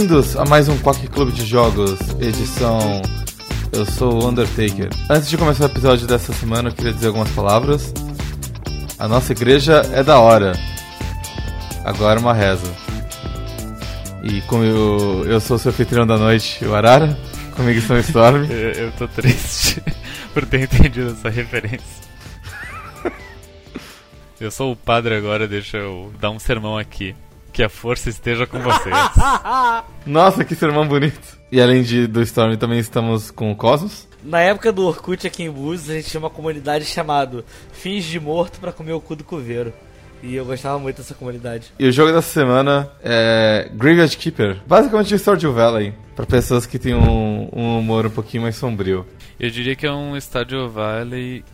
Bem-vindos a mais um Quack Clube de Jogos, edição. Eu sou o Undertaker. Antes de começar o episódio dessa semana, eu queria dizer algumas palavras. A nossa igreja é da hora. Agora uma reza. E como eu, eu sou o seu anfitrião da noite, o Arara, comigo está o Storm. Eu, eu tô triste por ter entendido essa referência. Eu sou o padre agora, deixa eu dar um sermão aqui. Que a força esteja com vocês. Nossa, que sermão bonito. E além de, do Storm, também estamos com o Cosmos. Na época do Orkut aqui em Búzios, a gente tinha uma comunidade chamada Fins de Morto pra comer o cu do coveiro. E eu gostava muito dessa comunidade. E o jogo dessa semana é Graveyard Keeper. Basicamente Stardew Valley. Pra pessoas que têm um, um humor um pouquinho mais sombrio. Eu diria que é um Stardew Valley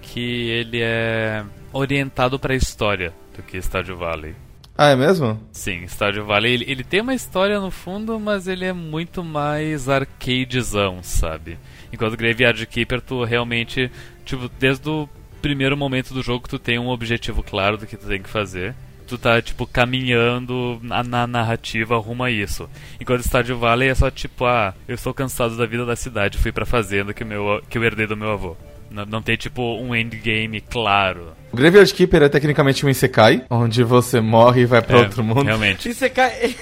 que ele é orientado pra história do que Stardew Valley. Ah, é mesmo? Sim, Stardew Valley, ele, ele tem uma história no fundo, mas ele é muito mais arcadezão, sabe? Enquanto Graveyard Keeper, tu realmente, tipo, desde o primeiro momento do jogo tu tem um objetivo claro do que tu tem que fazer. Tu tá, tipo, caminhando na, na narrativa rumo a isso. Enquanto Stardew Valley é só tipo, ah, eu estou cansado da vida da cidade, fui pra fazenda que, meu, que eu herdei do meu avô. Não, não tem, tipo, um endgame claro. O Graveyard Keeper é tecnicamente um Isekai, onde você morre e vai pra É, outro mundo. Realmente. Você cai.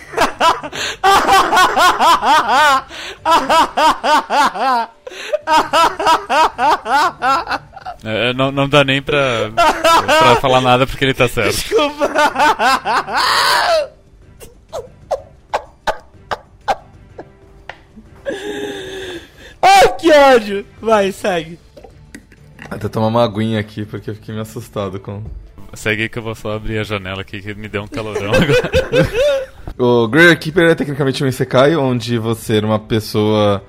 É, não, não dá nem pra, pra falar nada porque ele tá certo. Desculpa! Ai, que ódio! Vai, segue. Até tomar uma aguinha aqui, porque eu fiquei meio assustado com... Segue aí que eu vou só abrir a janela aqui que me deu um calorão agora. O Graveyard Keeper é tecnicamente um Isekai, onde você era uma pessoa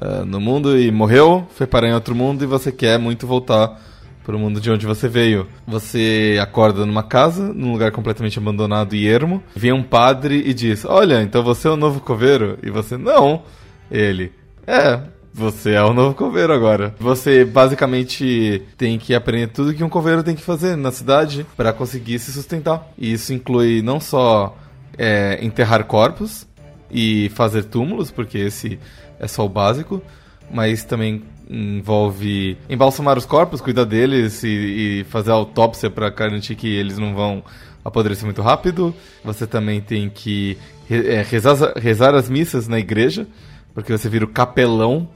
ah, no mundo e morreu, foi parar em outro mundo e você quer muito voltar pro mundo de onde você veio. Você acorda numa casa, num lugar completamente abandonado e ermo, vem um padre e diz, olha, então você é o novo coveiro? E você, não. Ele, é, você é o novo coveiro agora. Você basicamente tem que aprender tudo que um coveiro tem que fazer na cidade para conseguir se sustentar. E isso inclui não só é, enterrar corpos e fazer túmulos, porque esse é só o básico, mas também envolve embalsamar os corpos, cuidar deles e, e fazer autópsia para garantir que eles não vão apodrecer muito rápido. Você também tem que é, rezar, rezar as missas na igreja, porque você vira o capelão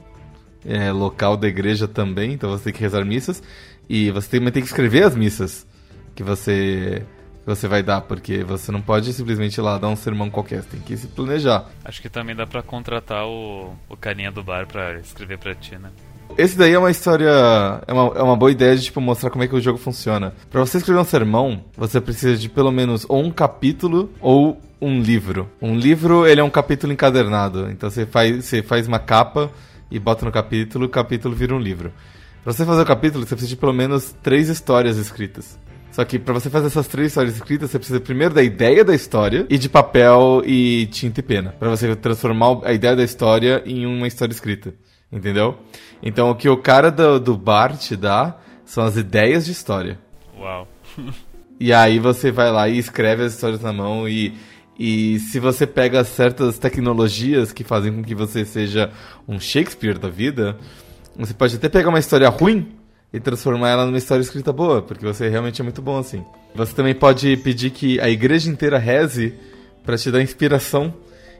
é, local da igreja também, então você tem que rezar missas. E você também tem que escrever as missas que você, que você vai dar, porque você não pode simplesmente ir lá dar um sermão qualquer, você tem que se planejar. Acho que também dá pra contratar o, o carinha do bar pra escrever pra ti, né? Esse daí é uma história. É uma, é uma boa ideia de tipo, mostrar como é que o jogo funciona. Pra você escrever um sermão, você precisa de pelo menos ou um capítulo ou um livro. Um livro, ele é um capítulo encadernado. Então você faz, você faz uma capa e bota no capítulo, o capítulo vira um livro. Pra você fazer o capítulo, você precisa de pelo menos três histórias escritas. Só que pra você fazer essas três histórias escritas, você precisa primeiro da ideia da história e de papel e tinta e pena. Pra você transformar a ideia da história em uma história escrita. Entendeu? Então o que o cara do, do bar te dá são as ideias de história. Uau. E aí você vai lá e escreve as histórias na mão e, e se você pega certas tecnologias que fazem com que você seja um Shakespeare da vida, você pode até pegar uma história ruim e transformar ela numa história escrita boa, porque você realmente é muito bom assim. Você também pode pedir que a igreja inteira reze para te dar inspiração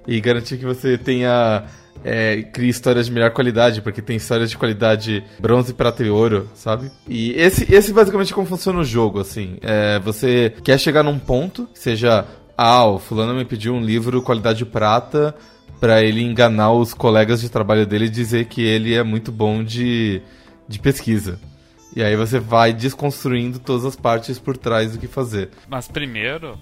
e garantir que você tenha é, histórias de melhor qualidade, porque tem histórias de qualidade bronze, prata e ouro, sabe? E esse, esse basicamente é como funciona o jogo, assim. É, você quer chegar num ponto, seja, ah, o fulano me pediu um livro qualidade prata para ele enganar os colegas de trabalho dele e dizer que ele é muito bom de, de pesquisa. E aí você vai desconstruindo todas as partes por trás do que fazer. Mas primeiro,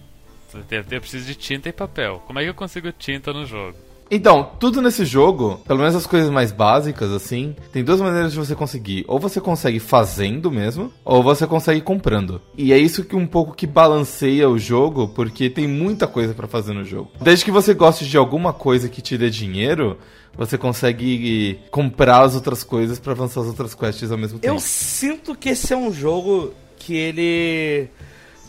eu preciso de tinta e papel. Como é que eu consigo tinta no jogo? Então, tudo nesse jogo, pelo menos as coisas mais básicas, assim, tem duas maneiras de você conseguir. Ou você consegue fazendo mesmo, ou você consegue comprando. E é isso que um pouco que balanceia o jogo, porque tem muita coisa pra fazer no jogo. Desde que você goste de alguma coisa que te dê dinheiro, você consegue comprar as outras coisas pra avançar as outras quests ao mesmo tempo. Eu sinto que esse é um jogo que ele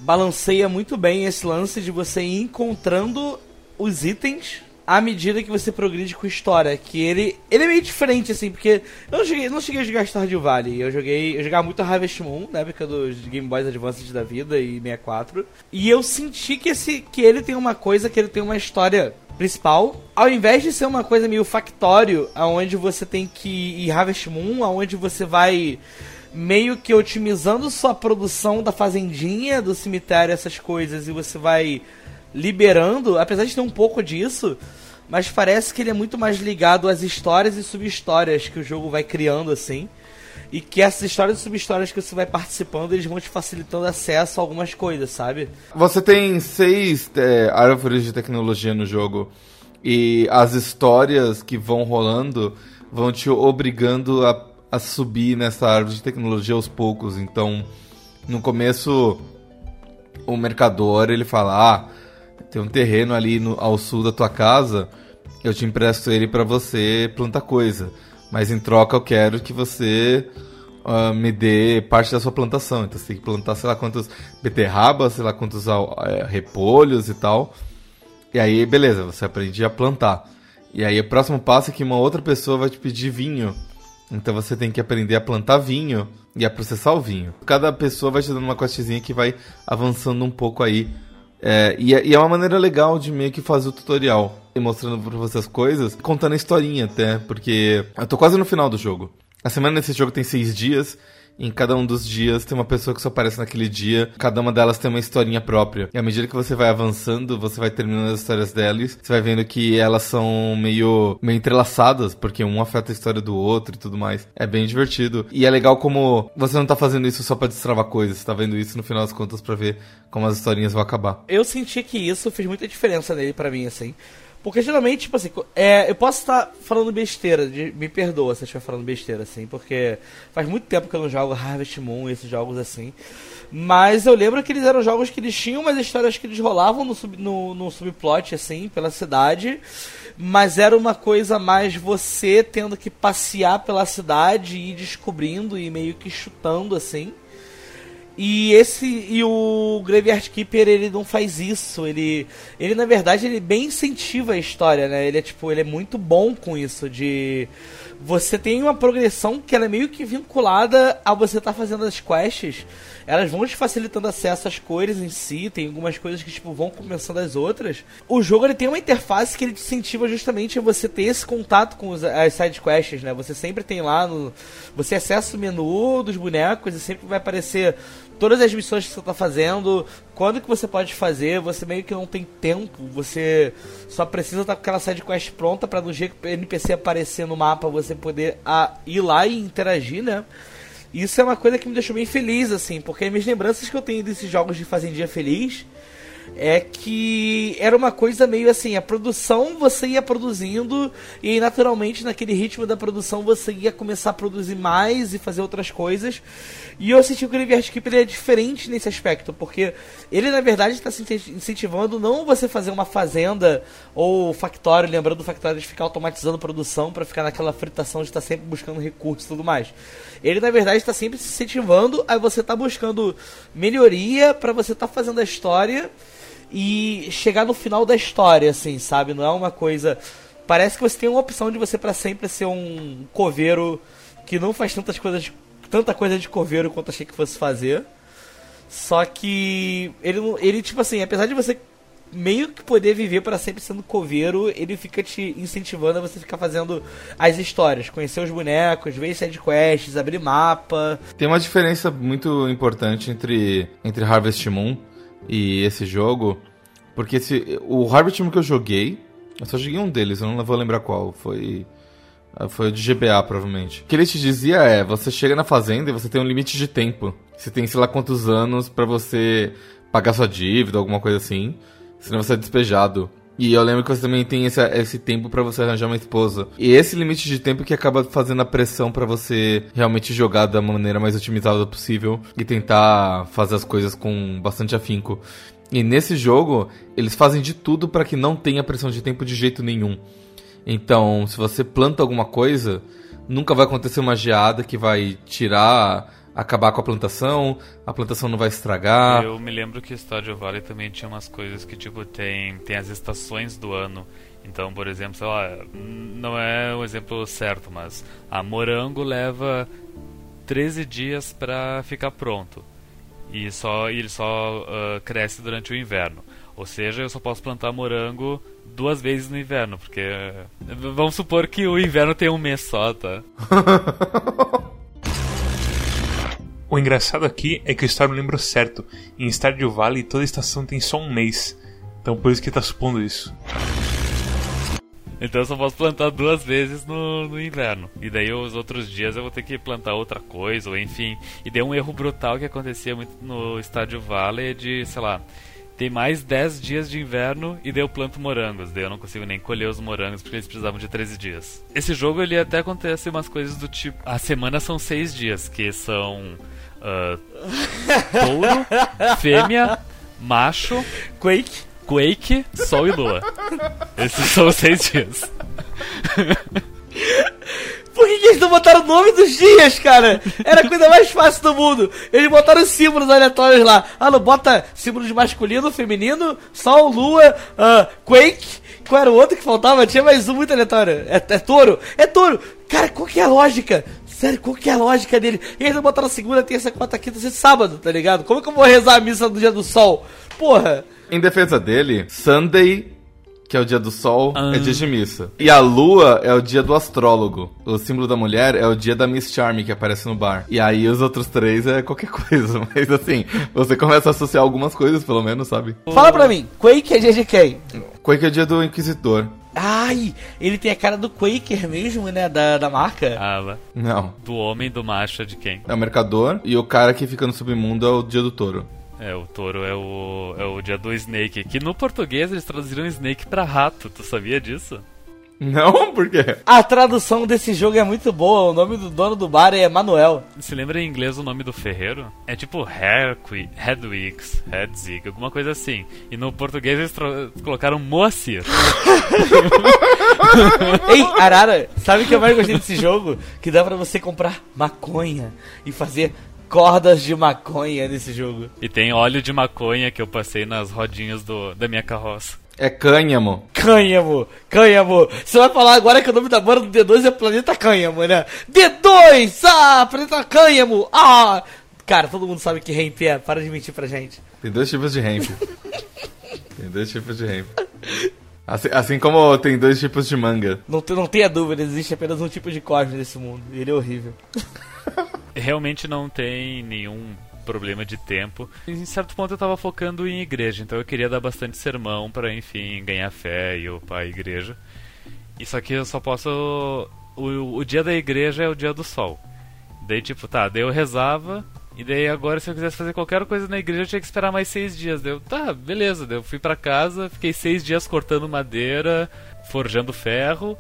balanceia muito bem esse lance de você ir encontrando os itens à medida que você progride com história. Que ele, ele é meio diferente, assim, porque eu não cheguei, não cheguei a jogar Stardew Valley. Eu joguei. Eu jogava muito Harvest Moon, na época dos Game Boys Advanced da vida e 64. E eu senti que, esse, que ele tem uma coisa, que ele tem uma história principal, ao invés de ser uma coisa meio factório, aonde você tem que ir Harvest Moon, aonde você vai meio que otimizando sua produção da fazendinha, do cemitério, essas coisas, e você vai liberando, apesar de ter um pouco disso, mas parece que ele é muito mais ligado às histórias e sub-histórias que o jogo vai criando assim. E que essas histórias e sub-histórias que você vai participando, eles vão te facilitando acesso a algumas coisas, sabe? Você tem seis é, árvores de tecnologia no jogo. E as histórias que vão rolando vão te obrigando a, a subir nessa árvore de tecnologia aos poucos. Então, no começo, o mercador ele fala: Ah, tem um terreno ali no, ao sul da tua casa, eu te empresto ele para você plantar coisa. Mas em troca eu quero que você uh, me dê parte da sua plantação. Então você tem que plantar, sei lá quantos beterrabas, sei lá quantos uh, repolhos e tal. E aí, beleza, você aprende a plantar. E aí o próximo passo é que uma outra pessoa vai te pedir vinho. Então você tem que aprender a plantar vinho e a processar o vinho. Cada pessoa vai te dando uma questzinha que vai avançando um pouco aí é, e, é, e, é, uma maneira legal de meio que fazer o tutorial. Mostrando pra você as coisas, contando a historinha até, porque eu tô quase no final do jogo. A semana desse jogo tem seis dias, em cada um dos dias tem uma pessoa que só aparece naquele dia. Cada uma delas tem uma historinha própria. E à medida que você vai avançando, você vai terminando as histórias delas. Você vai vendo que elas são meio, meio entrelaçadas, porque um afeta a história do outro e tudo mais. É bem divertido. E é legal como você não tá fazendo isso só pra destravar coisas. Você tá vendo isso no final das contas pra ver como as historinhas vão acabar. Eu senti que isso fez muita diferença nele para mim, assim. Porque geralmente, tipo assim, é, eu posso estar falando besteira, de, me perdoa se eu estiver falando besteira, assim, porque faz muito tempo que eu não jogo Harvest Moon e esses jogos assim. Mas eu lembro que eles eram jogos que eles tinham umas histórias que eles rolavam no, sub, no, no subplot, assim, pela cidade. Mas era uma coisa mais você tendo que passear pela cidade e ir descobrindo e meio que chutando, assim. E esse e o Graveyard Keeper ele não faz isso, ele ele na verdade ele bem incentiva a história, né? Ele é tipo, ele é muito bom com isso de você tem uma progressão que ela é meio que vinculada a você estar tá fazendo as quests elas vão te facilitando acesso às cores em si, tem algumas coisas que tipo vão começando as outras. O jogo ele tem uma interface que ele te incentiva justamente a você ter esse contato com os, as side quests, né? Você sempre tem lá no você acessa o menu dos bonecos e sempre vai aparecer todas as missões que você está fazendo, quando que você pode fazer, você meio que não tem tempo, você só precisa estar tá com aquela side quest pronta para no jeito que o NPC aparecer no mapa você poder a, ah, ir lá e interagir, né? Isso é uma coisa que me deixou bem feliz, assim, porque as minhas lembranças que eu tenho desses jogos de Fazendinha Feliz é que era uma coisa meio assim, a produção você ia produzindo e naturalmente naquele ritmo da produção você ia começar a produzir mais e fazer outras coisas. E eu senti que o Graveyard Keeper é diferente nesse aspecto, porque ele na verdade está se incentivando não você fazer uma fazenda ou factório, lembrando do factório de ficar automatizando produção para ficar naquela fritação de estar tá sempre buscando recursos e tudo mais. Ele na verdade está sempre se incentivando a você estar tá buscando melhoria para você estar tá fazendo a história e chegar no final da história, assim, sabe? Não é uma coisa. Parece que você tem uma opção de você para sempre ser um coveiro que não faz tantas coisas, tanta coisa de coveiro quanto achei que fosse fazer. Só que ele, ele tipo assim, apesar de você meio que poder viver para sempre sendo coveiro, ele fica te incentivando a você ficar fazendo as histórias, conhecer os bonecos, ver side quests, abrir mapa. Tem uma diferença muito importante entre, entre Harvest Moon e esse jogo, porque esse, o Harvest Moon que eu joguei, eu só joguei um deles, eu não vou lembrar qual, foi foi o de GBA, provavelmente. O que ele te dizia é: você chega na fazenda e você tem um limite de tempo. Você tem, sei lá, quantos anos para você pagar sua dívida, alguma coisa assim. Senão você é despejado. E eu lembro que você também tem esse, esse tempo para você arranjar uma esposa. E esse limite de tempo que acaba fazendo a pressão para você realmente jogar da maneira mais otimizada possível e tentar fazer as coisas com bastante afinco. E nesse jogo, eles fazem de tudo para que não tenha pressão de tempo de jeito nenhum. Então, se você planta alguma coisa, nunca vai acontecer uma geada que vai tirar acabar com a plantação, a plantação não vai estragar. Eu me lembro que Stardew Valley também tinha umas coisas que, tipo, tem, tem as estações do ano. Então, por exemplo, sei lá, não é o exemplo certo, mas a morango leva 13 dias para ficar pronto. E só ele só uh, cresce durante o inverno. Ou seja, eu só posso plantar morango duas vezes no inverno, porque vamos supor que o inverno tem um mês só, tá? o engraçado aqui é que o Star me lembrou certo. Em Stardew Valley toda estação tem só um mês. Então por isso que tá supondo isso. Então eu só posso plantar duas vezes no, no inverno. E daí os outros dias eu vou ter que plantar outra coisa, ou enfim. E deu um erro brutal que acontecia muito no Estádio Valley de, sei lá, tem mais 10 dias de inverno e daí eu planto morangos. Daí eu não consigo nem colher os morangos porque eles precisavam de 13 dias. Esse jogo ele até acontece umas coisas do tipo. A semana são 6 dias, que são. Uh, touro, fêmea, macho. Quake. Quake, Sol e Lua. Esses são os seis dias. Por que, que, eles não botaram o nome dos dias, cara? Era a coisa mais fácil do mundo. Eles botaram símbolos aleatórios lá. Ah, não, bota símbolo de masculino, feminino, Sol, Lua, uh, Quake. Qual era o outro que faltava? Tinha mais um muito aleatório. É, é touro? É touro! Cara, qual que é a lógica? Sério, qual que é a lógica dele? E eles não botaram segunda, terça, quarta, quinta, sexta, sábado, tá ligado? Como que eu vou rezar a missa do dia do sol? Porra! Em defesa dele, Sunday, que é o dia do sol, ah. é dia de missa. E a lua é o dia do astrólogo. O símbolo da mulher é o dia da Miss Charm, que aparece no bar. E aí os outros três é qualquer coisa. Mas assim, você começa a associar algumas coisas, pelo menos, sabe? Fala pra mim, Quake é dia de quem? Quake é dia do Inquisitor. Ai, ele tem a cara do Quaker mesmo, né? Da, da marca. Ah, Não. Do homem do macho é de quem? É o mercador e o cara que fica no submundo é o dia do touro. É, o touro é o, é o dia do Snake. Que no português eles traduziram Snake pra rato, tu sabia disso? Não, por quê? A tradução desse jogo é muito boa. O nome do dono do bar é Manuel. Se lembra em inglês o nome do ferreiro? É tipo Herqui, Hedwigs, Hedzig, alguma coisa assim. E no português eles colocaram Moacir. Ei, Arara, sabe o que eu mais gostei desse jogo? Que dá pra você comprar maconha e fazer cordas de maconha nesse jogo. E tem óleo de maconha que eu passei nas rodinhas do, da minha carroça. É cânhamo. Cânhamo, cânhamo. Você vai falar agora que o nome da banda do D2 é Planeta Cânhamo, né? D2! Ah, Planeta Cânhamo! Ah! Cara, todo mundo sabe que hemp é. Para de mentir pra gente. Tem dois tipos de hemp. tem dois tipos de hemp. Assim, assim, como tem dois tipos de manga. Não, não tenha dúvida, existe apenas um tipo de cosme nesse mundo. E ele é horrível. realmente não tem nenhum problema de tempo. Em certo ponto eu estava focando em igreja, então eu queria dar bastante sermão para, enfim, ganhar fé e upar a igreja. Isso aqui eu só posso. O, o dia da igreja é o dia do sol. Daí, tipo, tá, daí eu rezava, e daí agora se eu quisesse fazer qualquer coisa na igreja eu tinha que esperar mais seis dias. Daí eu, tá, beleza. Daí eu fui para casa, fiquei seis dias cortando madeira, forjando ferro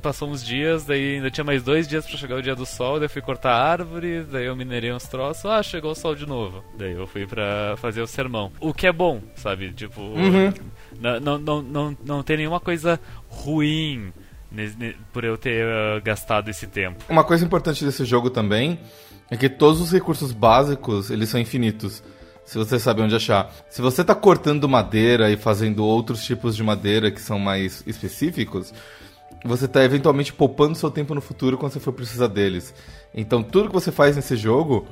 passou uns dias, daí ainda tinha mais dois dias para chegar o dia do sol, daí fui cortar a árvore, daí eu minerei uns troços, ah, chegou o sol de novo. Daí eu fui pra fazer o sermão. O que é bom, sabe? Tipo, uhum. não, não, não, não, não tem nenhuma coisa ruim por eu ter uh, gastado esse tempo. Uma coisa importante desse jogo também é que todos os recursos básicos, eles são infinitos se você sabe onde achar. Se você está cortando madeira e fazendo outros tipos de madeira que são mais específicos, você está eventualmente poupando seu tempo no futuro quando você for precisar deles. Então, tudo que você faz nesse jogo,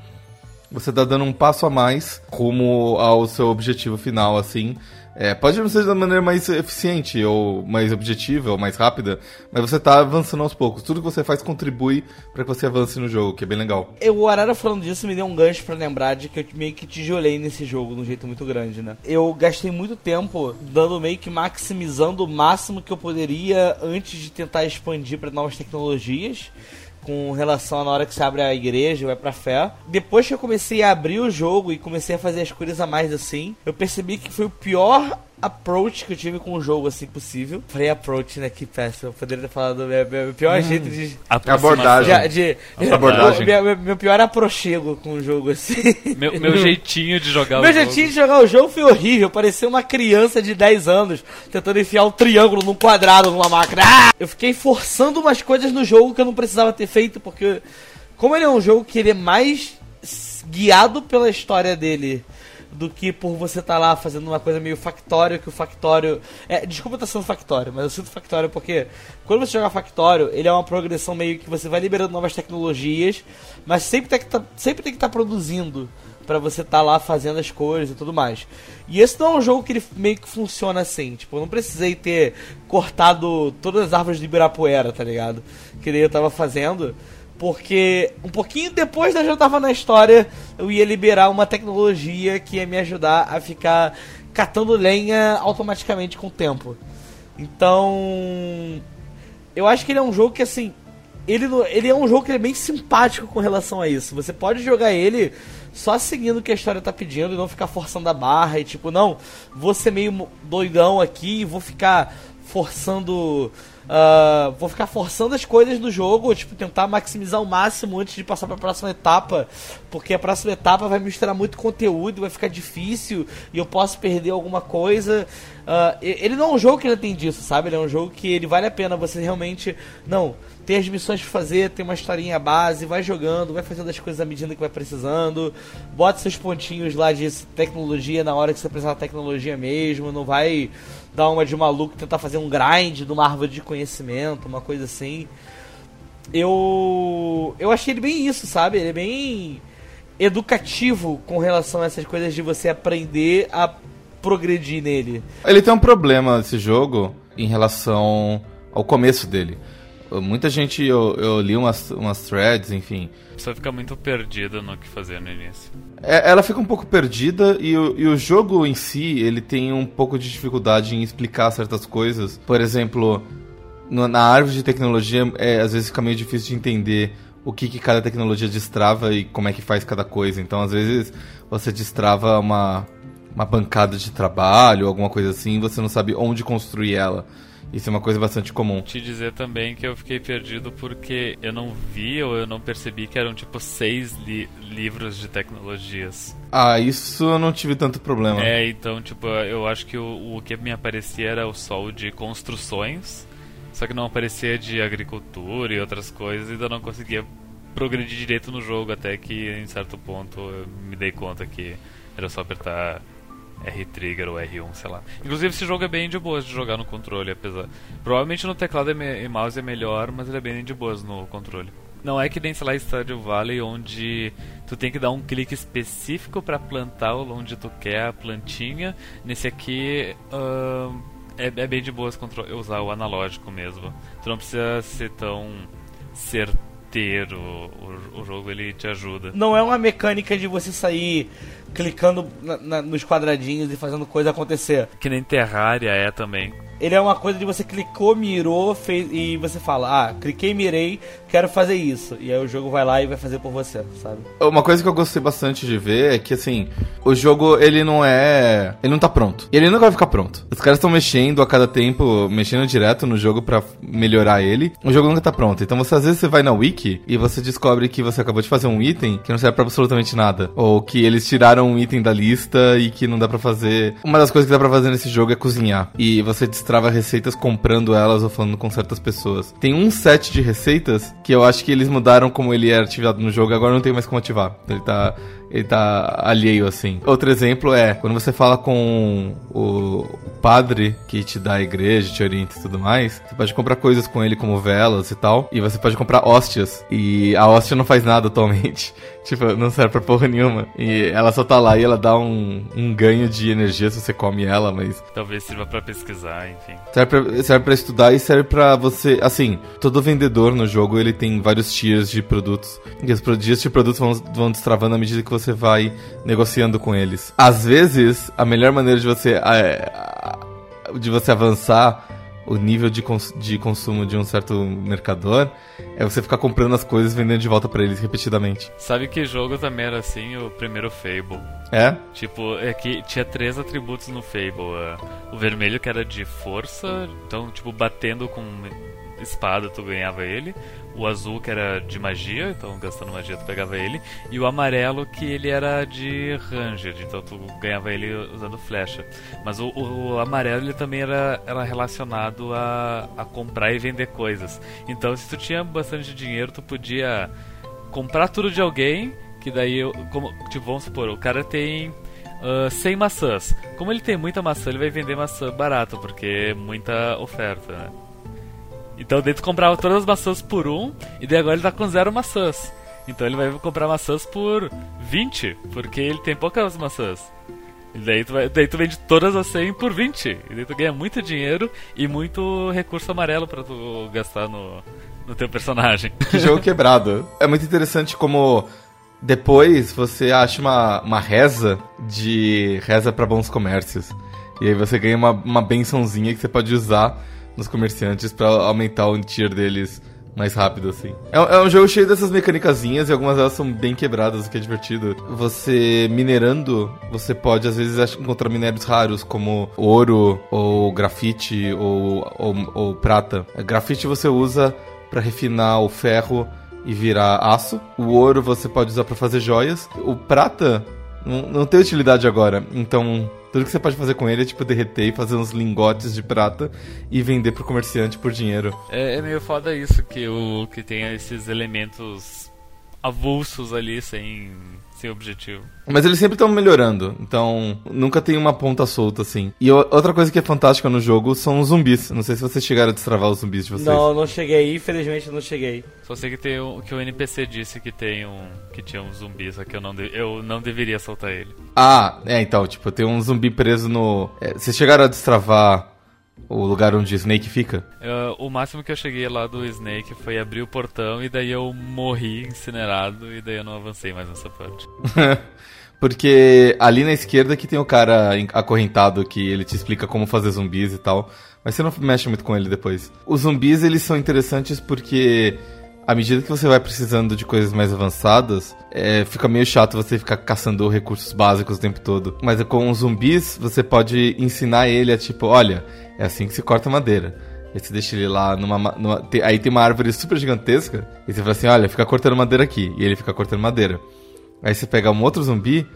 você está dando um passo a mais rumo ao seu objetivo final, assim. É, pode não ser da maneira mais eficiente, ou mais objetiva, ou mais rápida, mas você está avançando aos poucos. Tudo que você faz contribui para que você avance no jogo, que é bem legal. Eu, o Arara falando disso me deu um gancho para lembrar de que eu meio que tijolei nesse jogo de um jeito muito grande, né? Eu gastei muito tempo dando meio que maximizando o máximo que eu poderia antes de tentar expandir para novas tecnologias com relação na hora que você abre a igreja, vai pra fé. Depois que eu comecei a abrir o jogo e comecei a fazer as coisas a mais assim, eu percebi que foi o pior approach que eu tive com o jogo, assim, possível. Falei approach, né? Que péssimo. Eu poderia ter falado meu, meu pior hum, jeito de... Abordagem. De, de, abordagem. Meu, meu, meu, pior aprochego com o jogo, assim. Meu, meu jeitinho de jogar meu o jogo. Meu jeitinho de jogar o jogo foi horrível. Parecia uma criança de 10 anos tentando enfiar um triângulo num quadrado numa máquina. Ah! Eu fiquei forçando umas coisas no jogo que eu não precisava ter feito, porque... Como ele é um jogo que ele é mais guiado pela história dele do que por você estar tá lá fazendo uma coisa meio factório, que o factório. É, desculpa estar tá sendo factório, mas eu sinto factório porque quando você joga factório, ele é uma progressão meio que você vai liberando novas tecnologias, mas sempre tem que tá, sempre tem que estar tá produzindo para você estar tá lá fazendo as coisas e tudo mais. E esse não é um jogo que ele meio que funciona assim. Tipo, eu não precisei ter cortado todas as árvores de Ibirapuera, tá ligado? Que eu tava fazendo. Porque um pouquinho depois da já tava na história, eu ia liberar uma tecnologia que ia me ajudar a ficar catando lenha automaticamente com o tempo. Então, eu acho que ele é um jogo que assim, ele, ele é um jogo que é bem simpático com relação a isso. Você pode jogar ele só seguindo o que a história tá pedindo e não ficar forçando a barra e tipo, não, vou ser meio doidão aqui e vou ficar forçando. Uh, vou ficar forçando as coisas do jogo, tipo, tentar maximizar o máximo antes de passar para a próxima etapa, porque a próxima etapa vai misturar muito conteúdo, vai ficar difícil e eu posso perder alguma coisa. Uh, ele não é um jogo que ainda tem disso, sabe? Ele é um jogo que ele vale a pena você realmente. Não, tem as missões pra fazer, tem uma historinha base, vai jogando, vai fazendo as coisas à medida que vai precisando, bota seus pontinhos lá de tecnologia na hora que você precisar da tecnologia mesmo, não vai dar uma de maluco tentar fazer um grind de uma árvore de conhecimento, uma coisa assim. Eu eu achei ele bem isso, sabe? Ele é bem educativo com relação a essas coisas de você aprender a progredir nele. Ele tem um problema esse jogo em relação ao começo dele. Muita gente, eu, eu li umas, umas threads, enfim. A pessoa fica muito perdida no que fazer no início. É, ela fica um pouco perdida e o, e o jogo em si, ele tem um pouco de dificuldade em explicar certas coisas. Por exemplo, no, na árvore de tecnologia, é, às vezes fica meio difícil de entender o que, que cada tecnologia destrava e como é que faz cada coisa. Então, às vezes, você destrava uma, uma bancada de trabalho, alguma coisa assim, e você não sabe onde construir ela. Isso é uma coisa bastante comum. Te dizer também que eu fiquei perdido porque eu não vi ou eu não percebi que eram tipo seis li livros de tecnologias. Ah, isso eu não tive tanto problema. É, então, tipo, eu acho que o, o que me aparecia era o sol de construções, só que não aparecia de agricultura e outras coisas, e ainda não conseguia progredir direito no jogo, até que em certo ponto eu me dei conta que era só apertar R-Trigger ou R1, sei lá. Inclusive esse jogo é bem de boas de jogar no controle, apesar. Provavelmente no teclado e mouse é melhor, mas ele é bem de boas no controle. Não é que nem, sei lá, Stardew Valley, onde tu tem que dar um clique específico para plantar onde tu quer a plantinha. Nesse aqui uh, é, é, bem de boas usar o analógico mesmo. Tu não precisa ser tão certeiro. O, o jogo ele te ajuda. Não é uma mecânica de você sair clicando na, na, nos quadradinhos e fazendo coisa acontecer. Que nem Terraria é também. Ele é uma coisa de você clicou, mirou, fez e você fala: "Ah, cliquei, mirei, quero fazer isso". E aí o jogo vai lá e vai fazer por você, sabe? Uma coisa que eu gostei bastante de ver é que assim, o jogo ele não é, ele não tá pronto. Ele nunca vai ficar pronto. Os caras estão mexendo a cada tempo, mexendo direto no jogo para melhorar ele. O jogo nunca tá pronto. Então você às vezes você vai na wiki e você descobre que você acabou de fazer um item que não serve para absolutamente nada, ou que eles tiraram um item da lista e que não dá para fazer. Uma das coisas que dá para fazer nesse jogo é cozinhar. E você destrava receitas comprando elas ou falando com certas pessoas. Tem um set de receitas que eu acho que eles mudaram como ele era ativado no jogo, agora não tem mais como ativar. Ele tá ele tá alheio assim. Outro exemplo é quando você fala com o padre que te dá a igreja, te orienta e tudo mais, você pode comprar coisas com ele como velas e tal, e você pode comprar hóstias. E a hóstia não faz nada atualmente. tipo, não serve pra porra nenhuma. E ela só tá lá e ela dá um, um ganho de energia se você come ela, mas. Talvez sirva para pesquisar, enfim. Serve pra, serve pra estudar e serve pra você. Assim, todo vendedor no jogo ele tem vários tiers de produtos. E os tiers de produtos vão, vão destravando à medida que você você vai negociando com eles. Às vezes, a melhor maneira de você é, de você avançar o nível de, cons de consumo de um certo mercador é você ficar comprando as coisas e vendendo de volta para eles repetidamente. Sabe que jogo também era assim, o primeiro Fable. É? Tipo, é que tinha três atributos no Fable. O vermelho que era de força, então, tipo, batendo com espada tu ganhava ele o azul que era de magia, então gastando magia tu pegava ele, e o amarelo que ele era de ranger, então tu ganhava ele usando flecha. Mas o, o, o amarelo ele também era, era relacionado a, a comprar e vender coisas. Então se tu tinha bastante dinheiro, tu podia comprar tudo de alguém que daí, como, tipo, vamos supor, o cara tem uh, 100 maçãs. Como ele tem muita maçã, ele vai vender maçã barato, porque é muita oferta, né? Então daí tu comprava todas as maçãs por um, e daí agora ele tá com zero maçãs. Então ele vai comprar maçãs por 20, porque ele tem poucas maçãs. E daí tu, vai, daí tu vende todas as 100 por 20. E daí tu ganha muito dinheiro e muito recurso amarelo para tu gastar no, no teu personagem. Que jogo quebrado. É muito interessante como depois você acha uma, uma reza de reza para bons comércios. E aí você ganha uma, uma bençãozinha que você pode usar nos comerciantes para aumentar o tier deles mais rápido, assim. É, é, um jogo cheio dessas mecânicazinhas e algumas delas são bem quebradas, o que é divertido. Você minerando, você pode às vezes encontrar minérios raros, como ouro, ou grafite, ou, ou, ou prata. grafite você usa para refinar o ferro e virar aço. O ouro você pode usar para fazer joias. O prata não, não tem utilidade agora, então tudo que você pode fazer com ele é tipo derreter e fazer uns lingotes de prata e vender pro comerciante por dinheiro. É, é meio foda isso, que, o, que tem esses elementos avulsos ali sem sem objetivo. Mas eles sempre estão melhorando, então nunca tem uma ponta solta assim. E outra coisa que é fantástica no jogo são os zumbis. Não sei se vocês chegaram a destravar os zumbis de vocês. Não, não cheguei, infelizmente não cheguei. Só sei que tem um, que o NPC disse que tem um que tinha um zumbi, só que eu não, de, eu não deveria soltar ele. Ah, é, então, tipo, tem um zumbi preso no. É, vocês chegaram a destravar o lugar onde o Snake fica? O máximo que eu cheguei lá do Snake foi abrir o portão e daí eu morri incinerado e daí eu não avancei mais nessa parte. Porque ali na esquerda que tem o cara acorrentado que ele te explica como fazer zumbis e tal. Mas você não mexe muito com ele depois. Os zumbis, eles são interessantes porque à medida que você vai precisando de coisas mais avançadas, é, fica meio chato você ficar caçando recursos básicos o tempo todo. Mas com os zumbis, você pode ensinar ele a tipo, olha, é assim que se corta madeira. Aí você deixa ele lá numa. numa te, aí tem uma árvore super gigantesca. E você fala assim: olha, fica cortando madeira aqui. E ele fica cortando madeira. Aí você pega um outro zumbi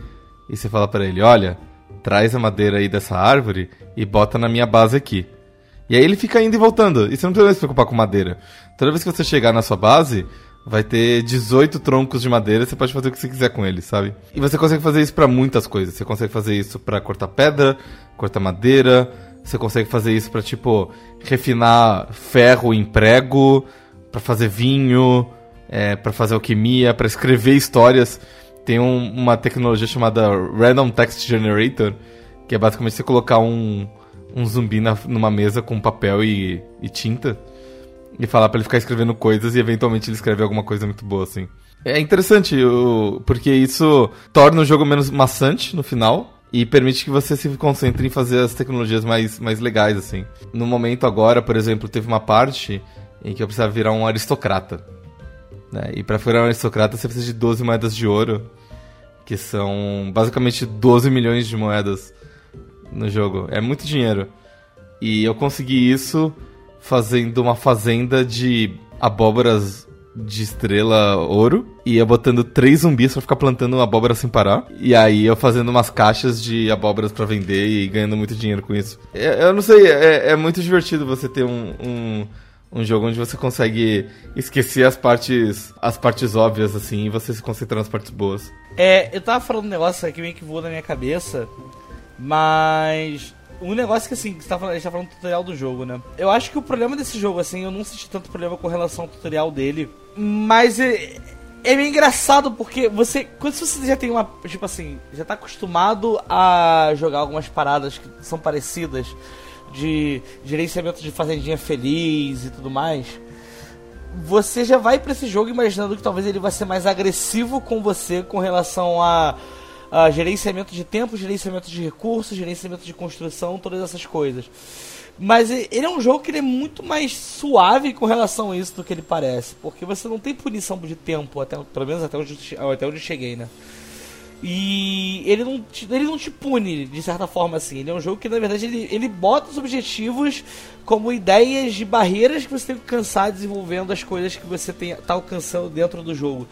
e você fala para ele: olha, traz a madeira aí dessa árvore e bota na minha base aqui. E aí ele fica indo e voltando. E você não precisa se preocupar com madeira. Toda vez que você chegar na sua base, vai ter 18 troncos de madeira, você pode fazer o que você quiser com eles, sabe? E você consegue fazer isso para muitas coisas. Você consegue fazer isso para cortar pedra, cortar madeira, você consegue fazer isso para tipo refinar ferro em prego, para fazer vinho, é, para fazer alquimia, para escrever histórias. Tem um, uma tecnologia chamada Random Text Generator, que é basicamente você colocar um, um zumbi na, numa mesa com papel e, e tinta e falar para ele ficar escrevendo coisas e eventualmente ele escreve alguma coisa muito boa assim. É interessante, porque isso torna o jogo menos maçante no final e permite que você se concentre em fazer as tecnologias mais, mais legais, assim. No momento agora, por exemplo, teve uma parte em que eu precisava virar um aristocrata. Né? E para virar um aristocrata você precisa de 12 moedas de ouro, que são basicamente 12 milhões de moedas no jogo. É muito dinheiro. E eu consegui isso fazendo uma fazenda de abóboras de estrela ouro e ia botando três zumbis pra ficar plantando abóbora sem parar. E aí eu fazendo umas caixas de abóboras para vender e ganhando muito dinheiro com isso. É, eu não sei, é, é, muito divertido você ter um, um, um, jogo onde você consegue esquecer as partes as partes óbvias, assim, e você se concentrar nas partes boas. É, eu tava falando um negócio que meio que voou na minha cabeça, mas um negócio que assim, você tá falando, a gente tá falando do tutorial do jogo, né? Eu acho que o problema desse jogo, assim, eu não senti tanto problema com relação ao tutorial dele. Mas é, é meio engraçado porque você. Quando você já tem uma. Tipo assim, já tá acostumado a jogar algumas paradas que são parecidas de gerenciamento de fazendinha feliz e tudo mais. Você já vai para esse jogo imaginando que talvez ele vai ser mais agressivo com você com relação a uh, gerenciamento de tempo, gerenciamento de recursos, gerenciamento de construção, todas essas coisas. Mas ele é um jogo que é muito mais suave com relação a isso do que ele parece. Porque você não tem punição de tempo, até, pelo menos até onde, até onde eu cheguei, né? E ele não, te, ele não te pune, de certa forma, assim. Ele é um jogo que, na verdade, ele, ele bota os objetivos como ideias de barreiras que você tem que alcançar desenvolvendo as coisas que você está alcançando dentro do jogo.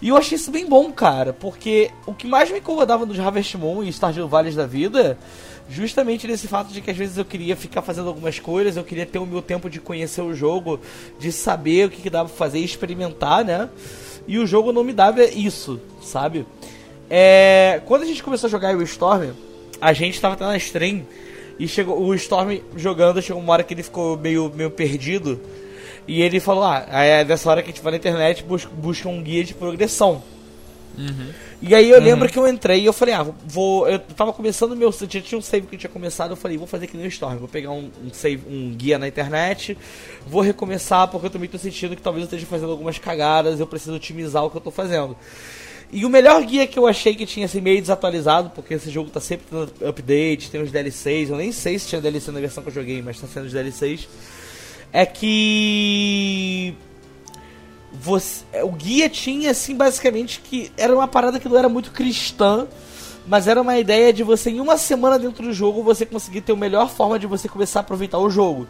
E eu achei isso bem bom, cara, porque o que mais me incomodava nos Harvest Moon e Stardew Valley da vida, justamente nesse fato de que às vezes eu queria ficar fazendo algumas coisas, eu queria ter o meu tempo de conhecer o jogo, de saber o que, que dava pra fazer e experimentar, né? E o jogo não me dava isso, sabe? É, quando a gente começou a jogar o Storm, a gente tava na stream e chegou o Storm jogando, chegou uma hora que ele ficou meio, meio perdido. E ele falou: Ah, é dessa hora que a gente vai na internet busca, busca um guia de progressão. Uhum. E aí eu uhum. lembro que eu entrei e eu falei, ah, vou. Eu tava começando meu. Eu tinha um save que eu tinha começado, eu falei, vou fazer que nem o Storm, vou pegar um, um, save, um guia na internet, vou recomeçar, porque eu também tô sentindo que talvez eu esteja fazendo algumas cagadas, eu preciso otimizar o que eu tô fazendo. E o melhor guia que eu achei que tinha assim, meio desatualizado, porque esse jogo tá sempre tendo update, tem os DLCs, eu nem sei se tinha DLC na versão que eu joguei, mas tá sendo os DLCs. É que você, o guia tinha assim basicamente que era uma parada que não era muito cristã, mas era uma ideia de você em uma semana dentro do jogo você conseguir ter a melhor forma de você começar a aproveitar o jogo.